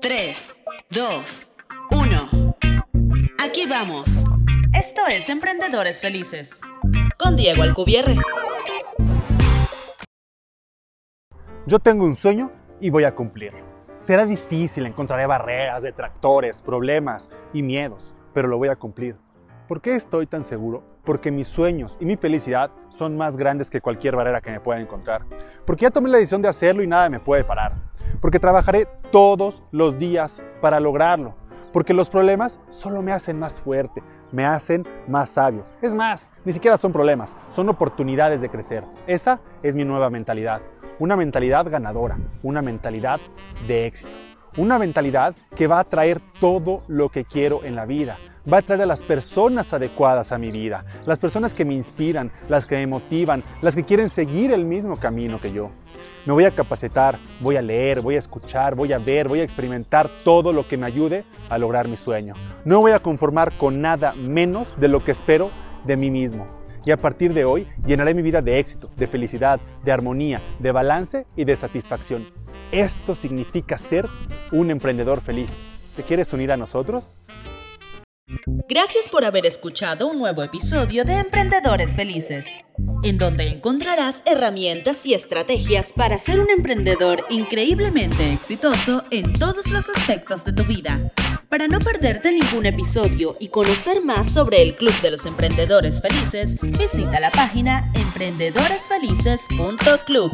3, 2, 1. Aquí vamos. Esto es Emprendedores Felices. Con Diego Alcubierre. Yo tengo un sueño y voy a cumplirlo. Será difícil, encontraré barreras, detractores, problemas y miedos, pero lo voy a cumplir. ¿Por qué estoy tan seguro? Porque mis sueños y mi felicidad son más grandes que cualquier barrera que me pueda encontrar. Porque ya tomé la decisión de hacerlo y nada me puede parar. Porque trabajaré todos los días para lograrlo. Porque los problemas solo me hacen más fuerte, me hacen más sabio. Es más, ni siquiera son problemas, son oportunidades de crecer. Esa es mi nueva mentalidad. Una mentalidad ganadora, una mentalidad de éxito. Una mentalidad que va a traer todo lo que quiero en la vida. Va a traer a las personas adecuadas a mi vida. Las personas que me inspiran, las que me motivan, las que quieren seguir el mismo camino que yo. Me voy a capacitar, voy a leer, voy a escuchar, voy a ver, voy a experimentar todo lo que me ayude a lograr mi sueño. No voy a conformar con nada menos de lo que espero de mí mismo. Y a partir de hoy llenaré mi vida de éxito, de felicidad, de armonía, de balance y de satisfacción. Esto significa ser un emprendedor feliz. ¿Te quieres unir a nosotros? Gracias por haber escuchado un nuevo episodio de Emprendedores Felices, en donde encontrarás herramientas y estrategias para ser un emprendedor increíblemente exitoso en todos los aspectos de tu vida. Para no perderte ningún episodio y conocer más sobre el Club de los Emprendedores Felices, visita la página emprendedoresfelices.club.